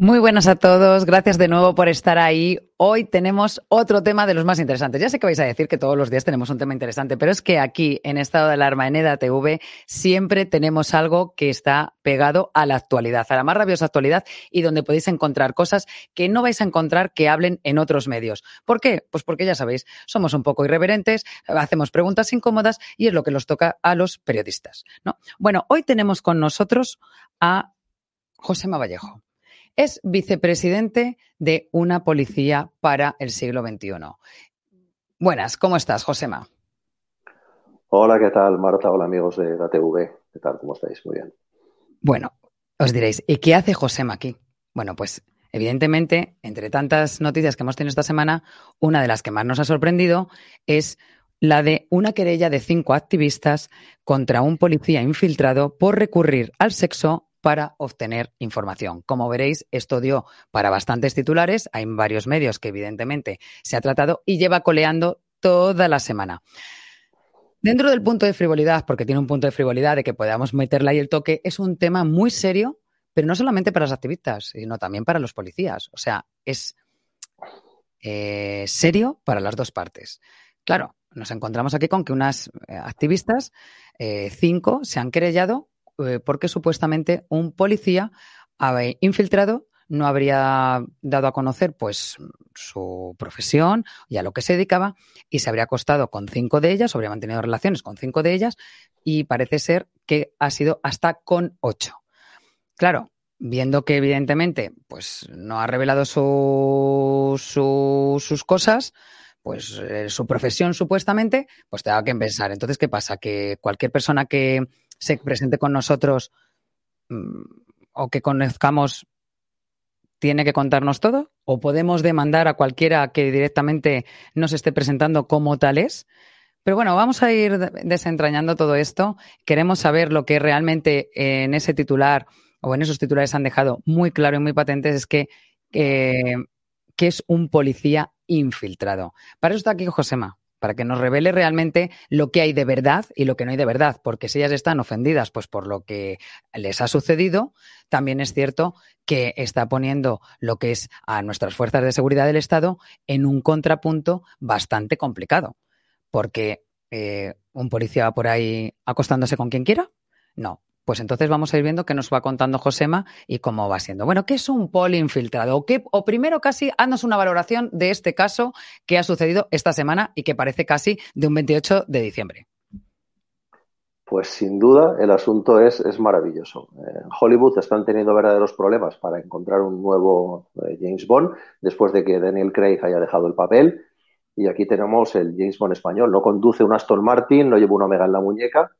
Muy buenas a todos, gracias de nuevo por estar ahí. Hoy tenemos otro tema de los más interesantes. Ya sé que vais a decir que todos los días tenemos un tema interesante, pero es que aquí en Estado de Alarma en EDATV siempre tenemos algo que está pegado a la actualidad, a la más rabiosa actualidad y donde podéis encontrar cosas que no vais a encontrar que hablen en otros medios. ¿Por qué? Pues porque ya sabéis, somos un poco irreverentes, hacemos preguntas incómodas y es lo que nos toca a los periodistas. ¿no? Bueno, hoy tenemos con nosotros a José Vallejo es vicepresidente de una policía para el siglo XXI. Buenas, ¿cómo estás, Josema? Hola, ¿qué tal, Marta? Hola, amigos de la TV. ¿Qué tal? ¿Cómo estáis? Muy bien. Bueno, os diréis, ¿y qué hace Josema aquí? Bueno, pues evidentemente, entre tantas noticias que hemos tenido esta semana, una de las que más nos ha sorprendido es la de una querella de cinco activistas contra un policía infiltrado por recurrir al sexo para obtener información. Como veréis, esto dio para bastantes titulares. Hay varios medios que evidentemente se ha tratado y lleva coleando toda la semana. Dentro del punto de frivolidad, porque tiene un punto de frivolidad de que podamos meterle ahí el toque, es un tema muy serio, pero no solamente para los activistas, sino también para los policías. O sea, es eh, serio para las dos partes. Claro, nos encontramos aquí con que unas eh, activistas, eh, cinco, se han querellado eh, porque supuestamente un policía infiltrado no habría dado a conocer pues su profesión y a lo que se dedicaba y se habría acostado con cinco de ellas, habría mantenido relaciones con cinco de ellas y parece ser que ha sido hasta con ocho. Claro, viendo que evidentemente pues no ha revelado sus cosas, pues eh, su profesión supuestamente, pues te da que pensar. Entonces, ¿qué pasa? Que cualquier persona que se presente con nosotros mm, o que conozcamos tiene que contarnos todo? ¿O podemos demandar a cualquiera que directamente nos esté presentando como tal es? Pero bueno, vamos a ir desentrañando todo esto. Queremos saber lo que realmente en ese titular o en esos titulares han dejado muy claro y muy patentes es que, eh, que es un policía infiltrado. Para eso está aquí Josema para que nos revele realmente lo que hay de verdad y lo que no hay de verdad, porque si ellas están ofendidas pues por lo que les ha sucedido, también es cierto que está poniendo lo que es a nuestras fuerzas de seguridad del Estado en un contrapunto bastante complicado, porque eh, un policía va por ahí acostándose con quien quiera, no, pues entonces vamos a ir viendo qué nos va contando Josema y cómo va siendo. Bueno, ¿qué es un poli infiltrado? O, qué, o primero casi, haznos una valoración de este caso que ha sucedido esta semana y que parece casi de un 28 de diciembre. Pues sin duda el asunto es, es maravilloso. En Hollywood están teniendo verdaderos problemas para encontrar un nuevo eh, James Bond después de que Daniel Craig haya dejado el papel. Y aquí tenemos el James Bond español. No conduce un Aston Martin, no lleva una Omega en la muñeca,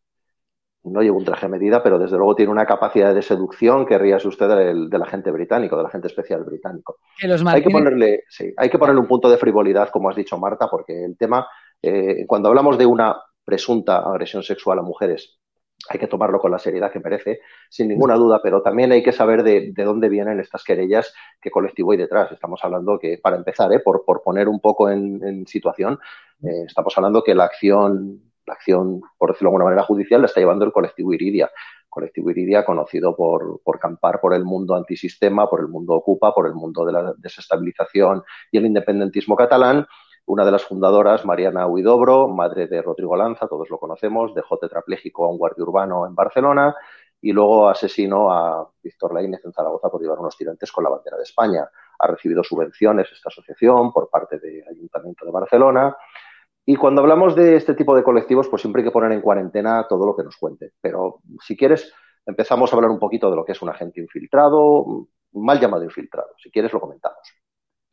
no lleva un traje medida, pero desde luego tiene una capacidad de seducción que ríase usted del, del, agente británico, del agente especial británico. hay, que ponerle, sí, hay que ponerle un punto de frivolidad, como has dicho Marta, porque el tema, eh, cuando hablamos de una presunta agresión sexual a mujeres. Hay que tomarlo con la seriedad que merece, sin ninguna duda, pero también hay que saber de, dónde vienen estas querellas, qué colectivo hay detrás. Estamos hablando que, para empezar, ¿eh? por, poner un poco en, situación, eh, estamos hablando que la acción, la acción, por decirlo de alguna manera, judicial, la está llevando el colectivo Iridia. Colectivo Iridia conocido por, por campar por el mundo antisistema, por el mundo ocupa, por el mundo de la desestabilización y el independentismo catalán una de las fundadoras, Mariana Huidobro, madre de Rodrigo Lanza, todos lo conocemos, dejó tetrapléjico a un guardia urbano en Barcelona y luego asesinó a Víctor Laínez en Zaragoza por llevar unos tirantes con la bandera de España. Ha recibido subvenciones esta asociación por parte del Ayuntamiento de Barcelona. Y cuando hablamos de este tipo de colectivos, pues siempre hay que poner en cuarentena todo lo que nos cuente. Pero si quieres, empezamos a hablar un poquito de lo que es un agente infiltrado, mal llamado infiltrado. Si quieres, lo comentamos.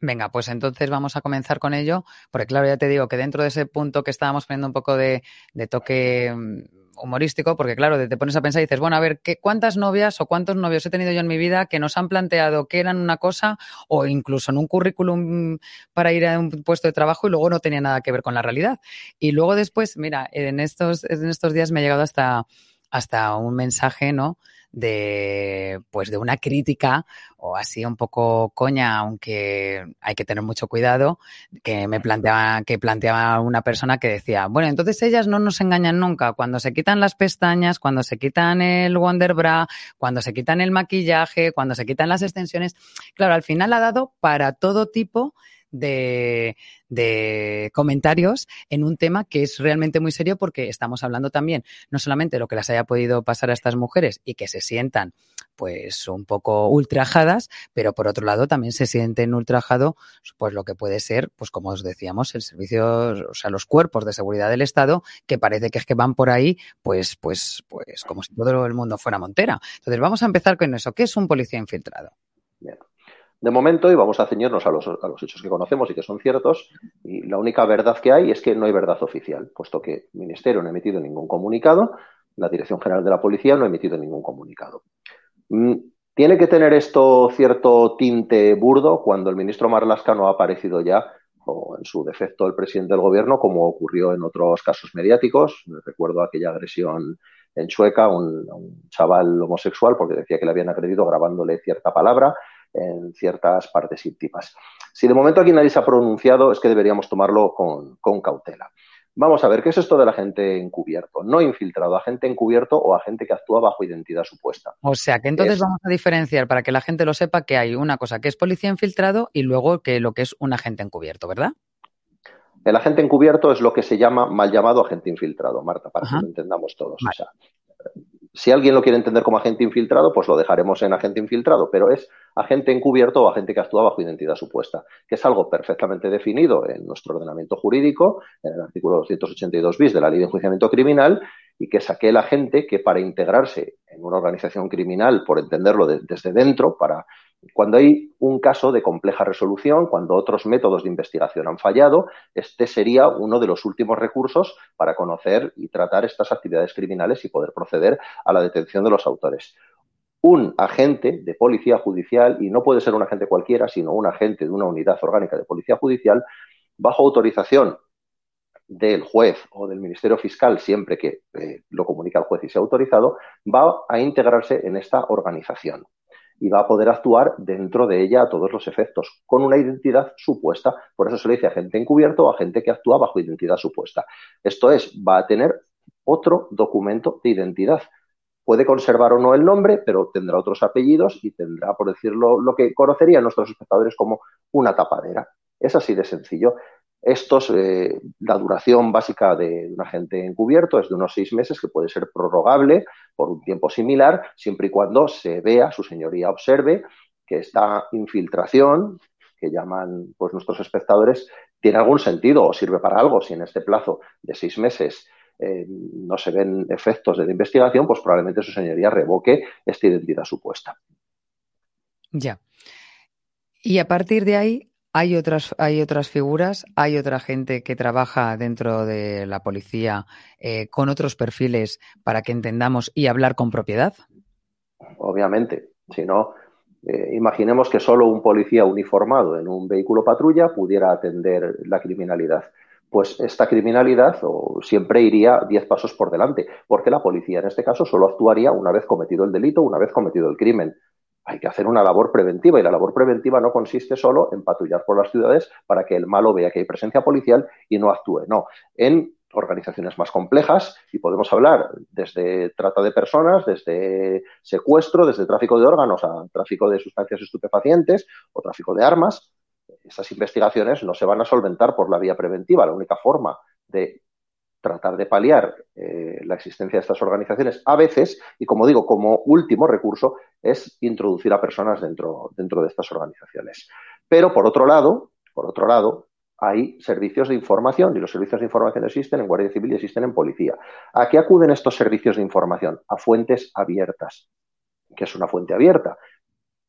Venga, pues entonces vamos a comenzar con ello, porque claro, ya te digo que dentro de ese punto que estábamos poniendo un poco de, toque mm, humorístico, porque claro, te pones a pensar y dices, bueno, a ver, ¿qué, ¿cuántas novias o cuántos novios he tenido yo en mi vida que nos han planteado que eran una cosa o incluso en un currículum para ir a un puesto de trabajo y luego no tenía nada que ver con la realidad? Y luego después, mira, en estos, en estos días me ha llegado hasta, hasta un mensaje, ¿no? de pues de una crítica o así un poco coña, aunque hay que tener mucho cuidado, que me planteaba, que planteaba una persona que decía, bueno, entonces ellas no nos engañan nunca, cuando se quitan las pestañas, cuando se quitan el Wonder Bra, cuando se quitan el maquillaje, cuando se quitan las extensiones, claro, al final ha dado para todo tipo de, de, comentarios en un tema que es realmente muy serio porque estamos hablando también no solamente de lo que les haya podido pasar a estas mujeres y que se sientan pues un poco ultrajadas, pero por otro lado también se sienten ultrajados pues lo que puede ser, pues como os decíamos, el servicio, o sea, los cuerpos de seguridad del Estado que parece que es que van por ahí pues pues pues como si todo el mundo fuera Montera. Entonces vamos a empezar con eso, ¿qué es un policía infiltrado? De momento, y vamos a ceñirnos a los, hechos que conocemos y que son ciertos, y la única verdad que hay es que no hay verdad oficial, puesto que el Ministerio no ha emitido ningún comunicado, la Dirección General de la Policía no ha emitido ningún comunicado. Mm, ¿Tiene que tener esto cierto tinte burdo cuando el ministro Marlasca no ha aparecido ya, o en su defecto el presidente del gobierno, como ocurrió en otros casos mediáticos? Recuerdo aquella agresión en Chueca un, un chaval homosexual porque decía que le habían agredido grabándole cierta palabra en ciertas partes íntimas. Si de momento aquí nadie se ha pronunciado, es que deberíamos tomarlo con, cautela. Vamos a ver, ¿qué es esto del agente encubierto? No infiltrado, agente encubierto o agente que actúa bajo identidad supuesta. O sea, que entonces vamos a diferenciar para que la gente lo sepa que hay una cosa que es policía infiltrado y luego que lo que es un agente encubierto, ¿verdad? El agente encubierto es lo que se llama mal llamado agente infiltrado, Marta, para que lo entendamos todos. O sea, si alguien lo quiere entender como agente infiltrado, pues lo dejaremos en agente infiltrado, pero es agente encubierto o agente que actúa bajo identidad supuesta, que es algo perfectamente definido en nuestro ordenamiento jurídico, en el artículo 282 bis de la Ley de Enjuiciamiento Criminal, y que es aquel agente que para integrarse en una organización criminal, por entenderlo desde dentro, para cuando hay un caso de compleja resolución, cuando otros métodos de investigación han fallado, este sería uno de los últimos recursos para conocer y tratar estas actividades criminales y poder proceder a la detención de los autores. Un agente de policía judicial, y no puede ser un agente cualquiera, sino un agente de una unidad orgánica de policía judicial, bajo autorización del juez o del Ministerio Fiscal, siempre que eh, lo comunica el juez y sea autorizado, va a integrarse en esta organización y va a poder actuar dentro de ella a todos los efectos, con una identidad supuesta. Por eso se le dice agente encubierto o agente que actúa bajo identidad supuesta. Esto es, va a tener otro documento de identidad. Puede conservar o no el nombre, pero tendrá otros apellidos y tendrá, por decirlo, lo que conocerían nuestros espectadores como una tapadera. Es así de sencillo. Estos, eh, la duración básica de un agente encubierto es de unos seis meses, que puede ser prorrogable por un tiempo similar, siempre y cuando se vea, su señoría observe que esta infiltración, que llaman pues nuestros espectadores, tiene algún sentido o sirve para algo. Si en este plazo de seis meses eh, no se ven efectos de la investigación, pues probablemente su señoría revoque esta identidad supuesta. Ya. Y a partir de ahí, hay otras, hay otras figuras, hay otra gente que trabaja dentro de la policía eh, con otros perfiles para que entendamos y hablar con propiedad. Obviamente, si no, eh, imaginemos que solo un policía uniformado en un vehículo patrulla pudiera atender la criminalidad. Pues esta criminalidad siempre iría diez pasos por delante, porque la policía en este caso solo actuaría una vez cometido el delito, una vez cometido el crimen hay que hacer una labor preventiva y la labor preventiva no consiste solo en patrullar por las ciudades para que el malo vea que hay presencia policial y no actúe, no. En organizaciones más complejas y podemos hablar desde trata de personas, desde secuestro, desde tráfico de órganos a tráfico de sustancias estupefacientes o tráfico de armas. Esas investigaciones no se van a solventar por la vía preventiva. La única forma de tratar de paliar eh, la existencia de estas organizaciones a veces, y como digo, como último recurso, es introducir a personas dentro, dentro de estas organizaciones. Pero por otro lado, por otro lado, hay servicios de información y los servicios de información existen en Guardia Civil y existen en Policía. ¿A qué acuden estos servicios de información? A fuentes abiertas. ¿Qué es una fuente abierta?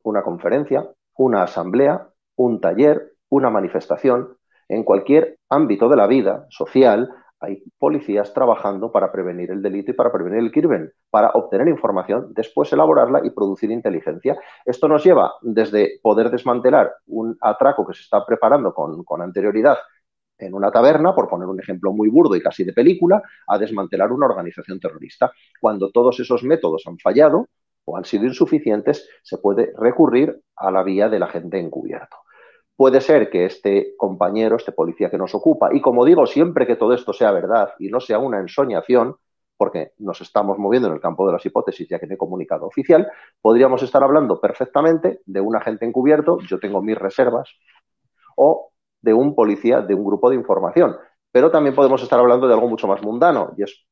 Una conferencia, una asamblea, un taller, una manifestación. En cualquier ámbito de la vida social hay policías trabajando para prevenir el delito y para prevenir el crimen, para obtener información, después elaborarla y producir inteligencia. Esto nos lleva desde poder desmantelar un atraco que se está preparando con, con anterioridad en una taberna, por poner un ejemplo muy burdo y casi de película, a desmantelar una organización terrorista. Cuando todos esos métodos han fallado o han sido insuficientes, se puede recurrir a la vía del agente encubierto. Puede ser que este compañero, este policía que nos ocupa, y como digo, siempre que todo esto sea verdad y no sea una ensoñación, porque nos estamos moviendo en el campo de las hipótesis, ya que no hay comunicado oficial, podríamos estar hablando perfectamente de un agente encubierto, yo tengo mis reservas, o de un policía de un grupo de información. Pero también podemos estar hablando de algo mucho más mundano, y es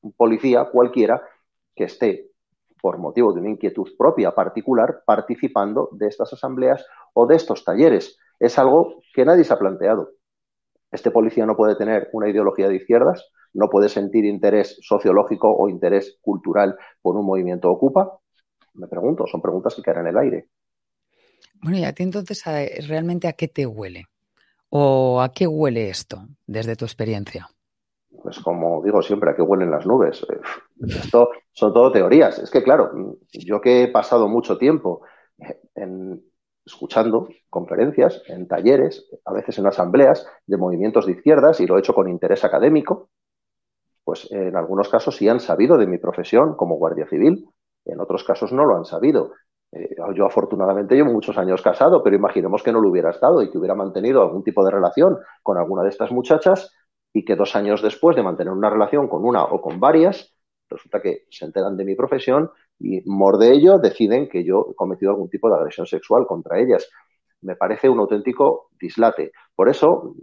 un policía cualquiera que esté por motivo de una inquietud propia particular, participando de estas asambleas o de estos talleres. Es algo que nadie se ha planteado. Este policía no puede tener una ideología de izquierdas, no puede sentir interés sociológico o interés cultural por un movimiento ocupa. Me pregunto, son preguntas que quedan en el aire. Bueno, y a ti entonces, ¿realmente a qué te huele? ¿O a qué huele esto desde tu experiencia? pues como digo siempre, ¿a qué huelen las nubes? Eh, esto son todo teorías. Es que, claro, yo que he pasado mucho tiempo en, escuchando conferencias, en talleres, a veces en asambleas de movimientos de izquierdas y lo he hecho con interés académico, pues en algunos casos sí han sabido de mi profesión como guardia civil, en otros casos no lo han sabido. Eh, yo afortunadamente llevo muchos años casado, pero imaginemos que no lo hubiera estado y que hubiera mantenido algún tipo de relación con alguna de estas muchachas y que dos años después de mantener una relación con una o con varias, resulta que se enteran de mi profesión y, mor de ello, deciden que yo he cometido algún tipo de agresión sexual contra ellas. Me parece un auténtico dislate. Por eso,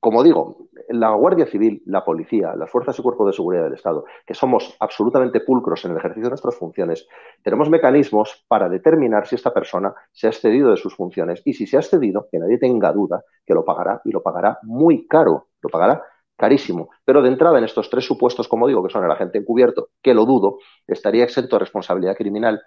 como digo, la Guardia Civil, la Policía, las Fuerzas y Cuerpos de Seguridad del Estado, que somos absolutamente pulcros en el ejercicio de nuestras funciones, tenemos mecanismos para determinar si esta persona se ha excedido de sus funciones y si se ha excedido, que nadie tenga duda que lo pagará y lo pagará muy caro lo pagará carísimo. Pero de entrada, en estos tres supuestos, como digo, que son el agente encubierto, que lo dudo, estaría exento de responsabilidad criminal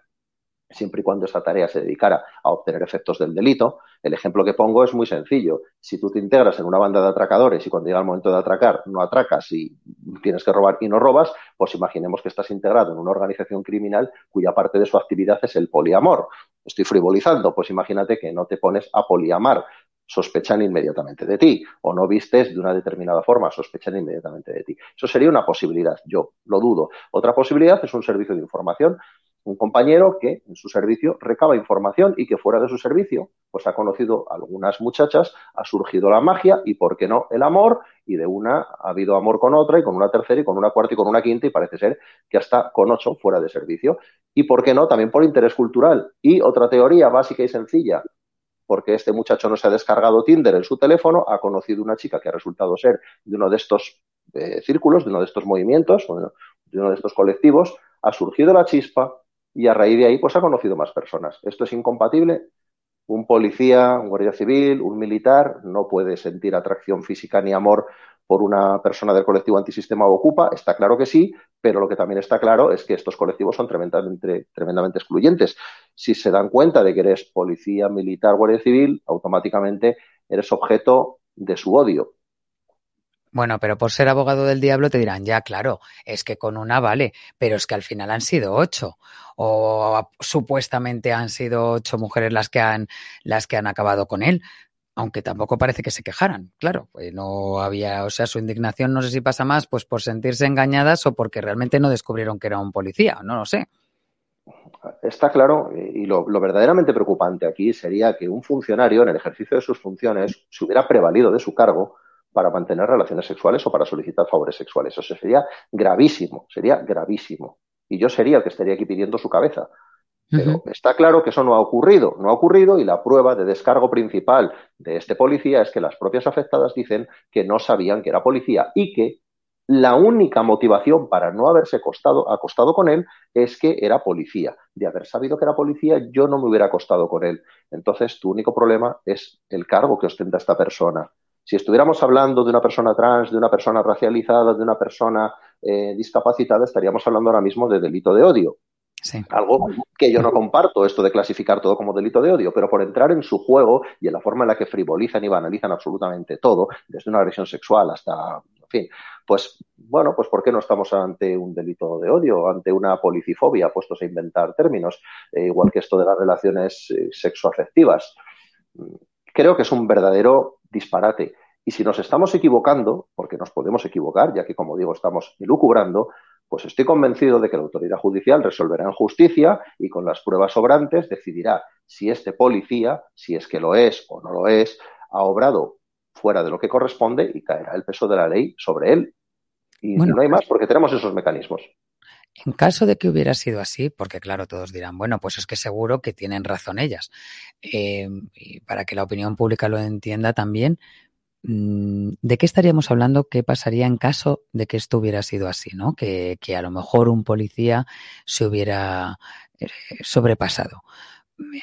siempre y cuando esa tarea se dedicara a obtener efectos del delito. El ejemplo que pongo es muy sencillo. Si tú te integras en una banda de atracadores y cuando llega el momento de atracar no atracas y tienes que robar y no robas, pues imaginemos que estás integrado en una organización criminal cuya parte de su actividad es el poliamor. Estoy frivolizando, pues imagínate que no te pones a poliamar, sospechan inmediatamente de ti o no vistes de una determinada forma, sospechan inmediatamente de ti. Eso sería una posibilidad, yo lo dudo. Otra posibilidad es un servicio de información, un compañero que en su servicio recaba información y que fuera de su servicio pues ha conocido a algunas muchachas, ha surgido la magia y, ¿por qué no?, el amor y de una ha habido amor con otra y con una tercera y con una cuarta y con una quinta y parece ser que hasta con ocho fuera de servicio. Y, ¿por qué no?, también por interés cultural. Y otra teoría básica y sencilla, porque este muchacho no se ha descargado Tinder en su teléfono, ha conocido una chica que ha resultado ser de uno de estos eh, círculos, de uno de estos movimientos, de uno de estos colectivos, ha surgido la chispa y a raíz de ahí pues ha conocido más personas. ¿Esto es incompatible? Un policía, un guardia civil, un militar no puede sentir atracción física ni amor por una persona del colectivo antisistema o ocupa, está claro que sí, pero lo que también está claro es que estos colectivos son tremendamente, tremendamente excluyentes. Si se dan cuenta de que eres policía, militar, guardia civil, automáticamente eres objeto de su odio. Bueno, pero por ser abogado del diablo te dirán, ya, claro, es que con una vale, pero es que al final han sido ocho. O supuestamente han sido ocho mujeres las que han, las que han acabado con él. Aunque tampoco parece que se quejaran, claro, pues no había, o sea, su indignación no sé si pasa más pues por sentirse engañadas o porque realmente no descubrieron que era un policía, no lo sé. Está claro, y lo, lo, verdaderamente preocupante aquí sería que un funcionario en el ejercicio de sus funciones se hubiera prevalido de su cargo para mantener relaciones sexuales o para solicitar favores sexuales. Eso sería gravísimo, sería gravísimo. Y yo sería el que estaría aquí pidiendo su cabeza. Pero está claro que eso no ha ocurrido, no ha ocurrido y la prueba de descargo principal de este policía es que las propias afectadas dicen que no sabían que era policía y que la única motivación para no haberse acostado, acostado con él es que era policía. De haber sabido que era policía, yo no me hubiera acostado con él. Entonces, tu único problema es el cargo que ostenta esta persona. Si estuviéramos hablando de una persona trans, de una persona racializada, de una persona eh, discapacitada, estaríamos hablando ahora mismo de delito de odio. Algo que yo no comparto, esto de clasificar todo como delito de odio, pero por entrar en su juego y en la forma en la que frivolizan y banalizan absolutamente todo, desde una agresión sexual hasta, en fin, pues bueno, pues ¿por qué no estamos ante un delito de odio, ante una policifobia, puestos a inventar términos, eh, igual que esto de las relaciones eh, sexoafectivas? Creo que es un verdadero disparate. Y si nos estamos equivocando, porque nos podemos equivocar, ya que, como digo, estamos elucubrando, pues estoy convencido de que la autoridad judicial resolverá en justicia y con las pruebas sobrantes decidirá si este policía, si es que lo es o no lo es, ha obrado fuera de lo que corresponde y caerá el peso de la ley sobre él. Y no hay más porque tenemos esos mecanismos. En caso de que hubiera sido así, porque claro, todos dirán, bueno, pues es que seguro que tienen razón ellas. Eh, y para que la opinión pública lo entienda también, mm, ¿de qué estaríamos hablando? ¿Qué pasaría en caso de que esto hubiera sido así, ¿no? Que, a lo mejor un policía se hubiera eh, sobrepasado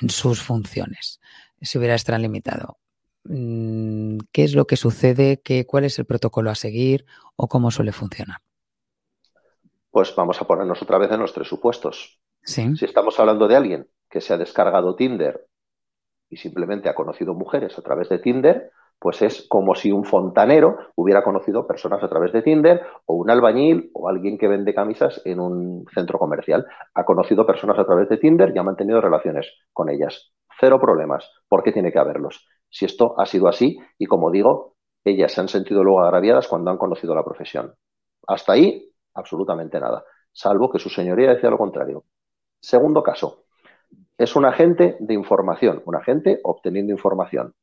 en sus funciones, se hubiera extralimitado. Mm, ¿Qué es lo que sucede? ¿Qué, ¿Cuál es el protocolo a seguir o cómo suele funcionar? Pues vamos a ponernos otra vez en los tres supuestos. Si estamos hablando de alguien que se ha descargado Tinder y simplemente ha conocido mujeres a través de Tinder, pues es como si un fontanero hubiera conocido personas a través de Tinder o un albañil o alguien que vende camisas en un centro comercial. Ha conocido personas a través de Tinder y ha mantenido relaciones con ellas. Cero problemas. ¿Por qué tiene que haberlos? Si esto ha sido así y como digo, ellas se han sentido luego agraviadas cuando han conocido la profesión. Hasta ahí absolutamente nada, salvo que su señoría decía lo contrario. Segundo caso, es un agente de información, un agente obteniendo información.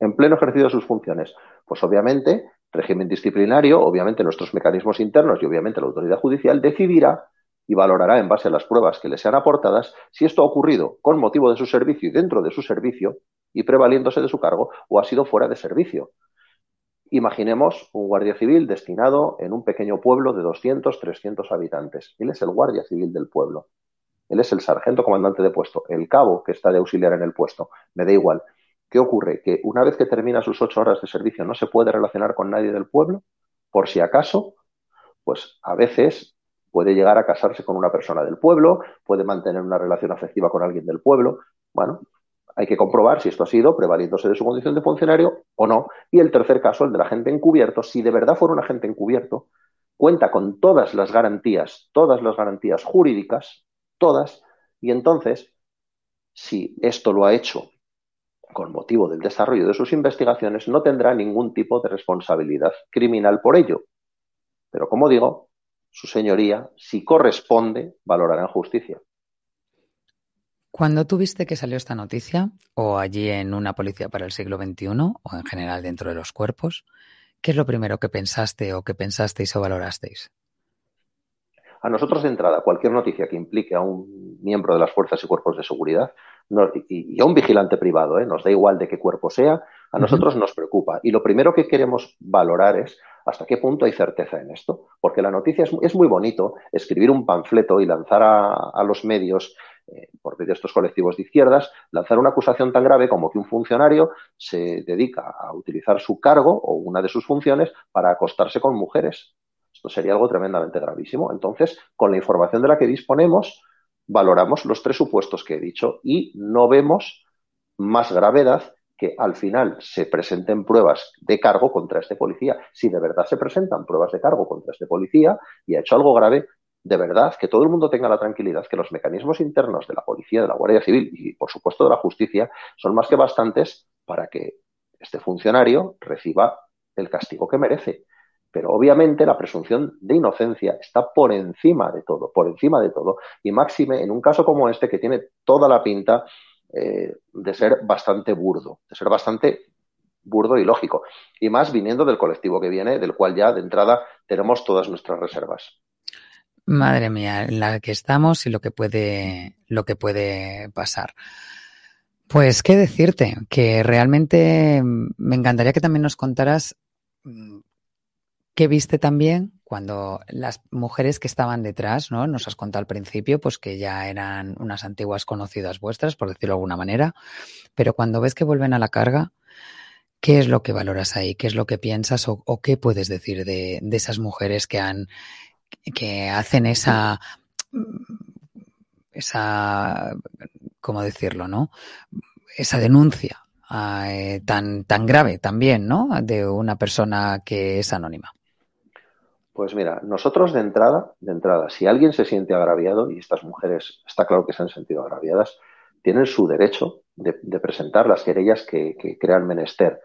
En pleno ejercicio de sus funciones, pues obviamente, régimen disciplinario, obviamente nuestros mecanismos internos y obviamente la autoridad judicial decidirá y valorará en base a las pruebas que le sean aportadas si esto ha ocurrido con motivo de su servicio y dentro de su servicio y prevaliéndose de su cargo o ha sido fuera de servicio. Imaginemos un guardia civil destinado en un pequeño pueblo de 200, 300 habitantes. Él es el guardia civil del pueblo. Él es el sargento comandante de puesto, el cabo que está de auxiliar en el puesto. Me da igual. ¿Qué ocurre? Que una vez que termina sus ocho horas de servicio no se puede relacionar con nadie del pueblo, por si acaso, pues a veces puede llegar a casarse con una persona del pueblo, puede mantener una relación afectiva con alguien del pueblo. Bueno, hay que comprobar si esto ha sido prevaliéndose de su condición de funcionario o no. Y el tercer caso, el del agente encubierto, si de verdad fuera un agente encubierto, cuenta con todas las garantías, todas las garantías jurídicas, todas, y entonces, si esto lo ha hecho con motivo del desarrollo de sus investigaciones, no tendrá ningún tipo de responsabilidad criminal por ello. Pero como digo, su señoría, si corresponde, valorará en justicia. Cuando tuviste que salió esta noticia, o allí en una policía para el siglo XXI, o en general dentro de los cuerpos, ¿qué es lo primero que pensaste o que pensasteis o valorasteis? A nosotros de entrada, cualquier noticia que implique a un miembro de las fuerzas y cuerpos de seguridad y, a un vigilante privado, ¿eh? nos da igual de qué cuerpo sea, a nosotros nos preocupa. Y lo primero que queremos valorar es hasta qué punto hay certeza en esto. Porque la noticia es, muy bonito escribir un panfleto y lanzar a los medios eh, por medio de estos colectivos de izquierdas, lanzar una acusación tan grave como que un funcionario se dedica a utilizar su cargo o una de sus funciones para acostarse con mujeres. Esto sería algo tremendamente gravísimo. Entonces, con la información de la que disponemos, valoramos los tres supuestos que he dicho y no vemos más gravedad que al final se presenten pruebas de cargo contra este policía. Si de verdad se presentan pruebas de cargo contra este policía y ha hecho algo grave, de verdad, que todo el mundo tenga la tranquilidad que los mecanismos internos de la policía, de la Guardia Civil y, por supuesto, de la justicia son más que bastantes para que este funcionario reciba el castigo que merece. Pero obviamente la presunción de inocencia está por encima de todo, por encima de todo. Y máxime, en un caso como este, que tiene toda la pinta eh, de ser bastante burdo, de ser bastante burdo y lógico. Y más viniendo del colectivo que viene, del cual ya de entrada tenemos todas nuestras reservas. Madre mía, la que estamos y lo que puede, lo que puede pasar. Pues qué decirte, que realmente me encantaría que también nos contaras mm, qué viste también cuando las mujeres que estaban detrás, ¿no? Nos has contado al principio, pues que ya eran unas antiguas conocidas vuestras, por decirlo de alguna manera, pero cuando ves que vuelven a la carga, ¿qué es lo que valoras ahí? ¿Qué es lo que piensas o, qué puedes decir de, de, esas mujeres que han, que hacen esa, esa, ¿cómo decirlo, no? Esa denuncia eh, tan, tan grave también, ¿no? De una persona que es anónima. Pues mira, nosotros de entrada, de entrada, si alguien se siente agraviado, y estas mujeres está claro que se han sentido agraviadas, tienen su derecho de, presentar las querellas que, crean menester.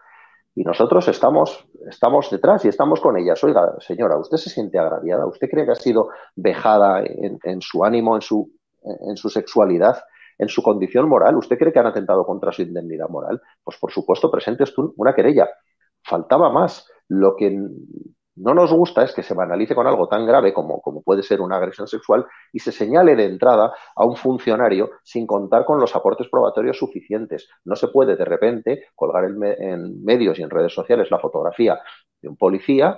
Y nosotros estamos, estamos detrás y estamos con ellas. Oiga, señora, ¿usted se siente agraviada? ¿Usted cree que ha sido vejada en, su ánimo, en su, en su sexualidad? en su condición moral, ¿usted cree que han atentado contra su indemnidad moral? Pues por supuesto, presente una querella. Faltaba más. Lo que no nos gusta es que se banalice con algo tan grave como, puede ser una agresión sexual y se señale de entrada a un funcionario sin contar con los aportes probatorios suficientes. No se puede de repente colgar en, medios y en redes sociales la fotografía de un policía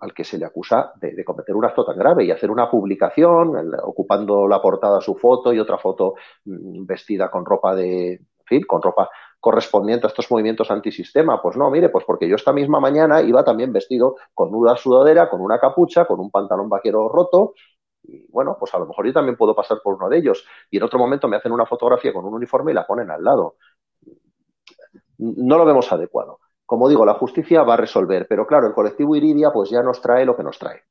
al que se le acusa de, cometer un acto tan grave y hacer una publicación ocupando la portada su foto y otra foto mm, vestida con ropa de, en fin, con ropa correspondiente a estos movimientos antisistema. Pues no, mire, pues porque yo esta misma mañana iba también vestido con una sudadera, con una capucha, con un pantalón vaquero roto. Y bueno, pues a lo mejor yo también puedo pasar por uno de ellos. Y en otro momento me hacen una fotografía con un uniforme y la ponen al lado. No lo vemos adecuado. Como digo, la justicia va a resolver, pero claro, el colectivo Iridia pues ya nos trae lo que nos trae.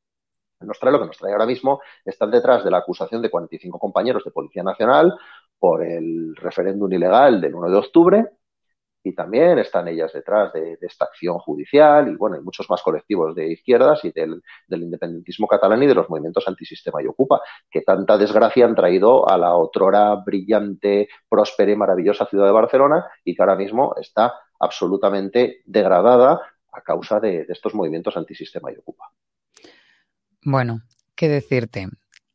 Nos trae lo que nos trae ahora mismo. Están detrás de la acusación de 45 compañeros de Policía Nacional por el referéndum ilegal del 1 de octubre y también están ellas detrás de, esta acción judicial y bueno, hay muchos más colectivos de izquierdas y del, independentismo catalán y de los movimientos antisistema y ocupa, que tanta desgracia han traído a la otrora brillante, próspera y maravillosa ciudad de Barcelona y que ahora mismo está absolutamente degradada a causa de estos movimientos antisistema y ocupa. Bueno, ¿qué decirte?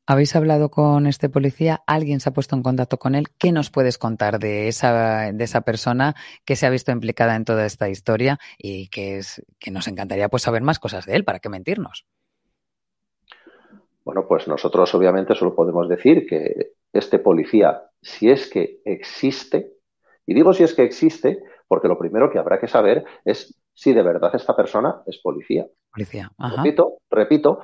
¿Habéis hablado con este policía? ¿Alguien se ha puesto en contacto con él? ¿Qué nos puedes contar de esa, de esa persona que se ha visto implicada en toda esta historia y que, es, que nos encantaría pues, saber más cosas de él? ¿Para qué mentirnos? Bueno, pues nosotros obviamente solo podemos decir que este policía, si es que existe, y digo si es que existe, porque lo primero que habrá que saber es si de verdad esta persona es policía. Policía. Repito, repito,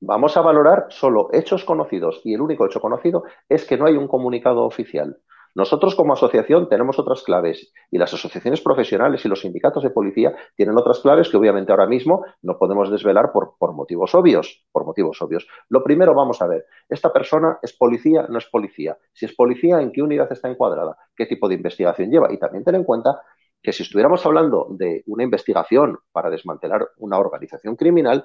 Vamos a valorar solo hechos conocidos y el único hecho conocido es que no hay un comunicado oficial. Nosotros como asociación tenemos otras claves y las asociaciones profesionales y los sindicatos de policía tienen otras claves que obviamente ahora mismo no podemos desvelar por, por motivos obvios, por motivos obvios. Lo primero vamos a ver, ¿esta persona es policía no es policía? Si es policía, ¿en qué unidad está encuadrada? ¿Qué tipo de investigación lleva? Y también ten en cuenta que si estuviéramos hablando de una investigación para desmantelar una organización criminal,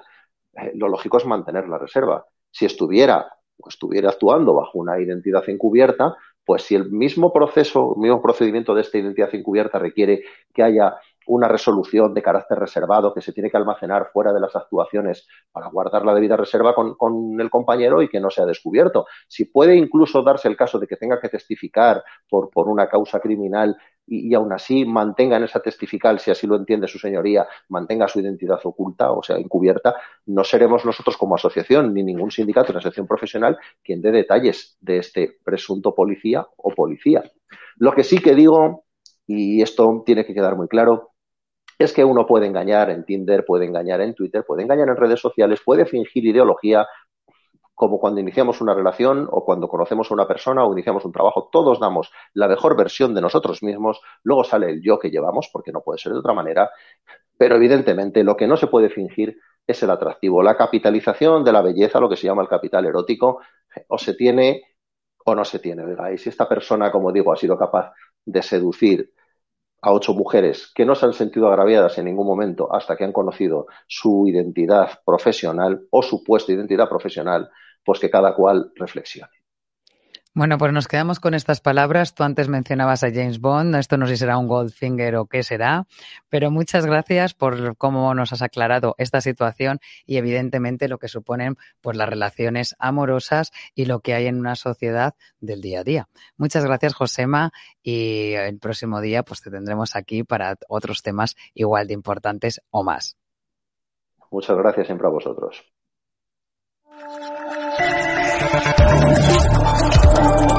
eh, lo lógico es mantener la reserva. Si estuviera, estuviera actuando bajo una identidad encubierta, pues si el mismo proceso, el mismo procedimiento de esta identidad encubierta requiere que haya una resolución de carácter reservado que se tiene que almacenar fuera de las actuaciones para guardar la debida reserva con, con, el compañero y que no sea descubierto. Si puede incluso darse el caso de que tenga que testificar por, por una causa criminal y, aún así mantenga en esa testifical, si así lo entiende su señoría, mantenga su identidad oculta, o sea, encubierta, no seremos nosotros como asociación ni ningún sindicato, una asociación profesional, quien dé detalles de este presunto policía o policía. Lo que sí que digo, y esto tiene que quedar muy claro, es que uno puede engañar en Tinder, puede engañar en Twitter, puede engañar en redes sociales, puede fingir ideología, como cuando iniciamos una relación o cuando conocemos a una persona o iniciamos un trabajo, todos damos la mejor versión de nosotros mismos, luego sale el yo que llevamos, porque no puede ser de otra manera, pero evidentemente lo que no se puede fingir es el atractivo, la capitalización de la belleza, lo que se llama el capital erótico, o se tiene o no se tiene. Y si esta persona, como digo, ha sido capaz de seducir a ocho mujeres que no se han sentido agraviadas en ningún momento hasta que han conocido su identidad profesional o supuesta identidad profesional, pues que cada cual reflexione. Bueno, pues nos quedamos con estas palabras. Tú antes mencionabas a James Bond, esto no sé si será un Goldfinger o qué será, pero muchas gracias por cómo nos has aclarado esta situación y evidentemente lo que suponen pues las relaciones amorosas y lo que hay en una sociedad del día a día. Muchas gracias, Josema, y el próximo día pues te tendremos aquí para otros temas igual de importantes o más. Muchas gracias siempre a vosotros. Thank you.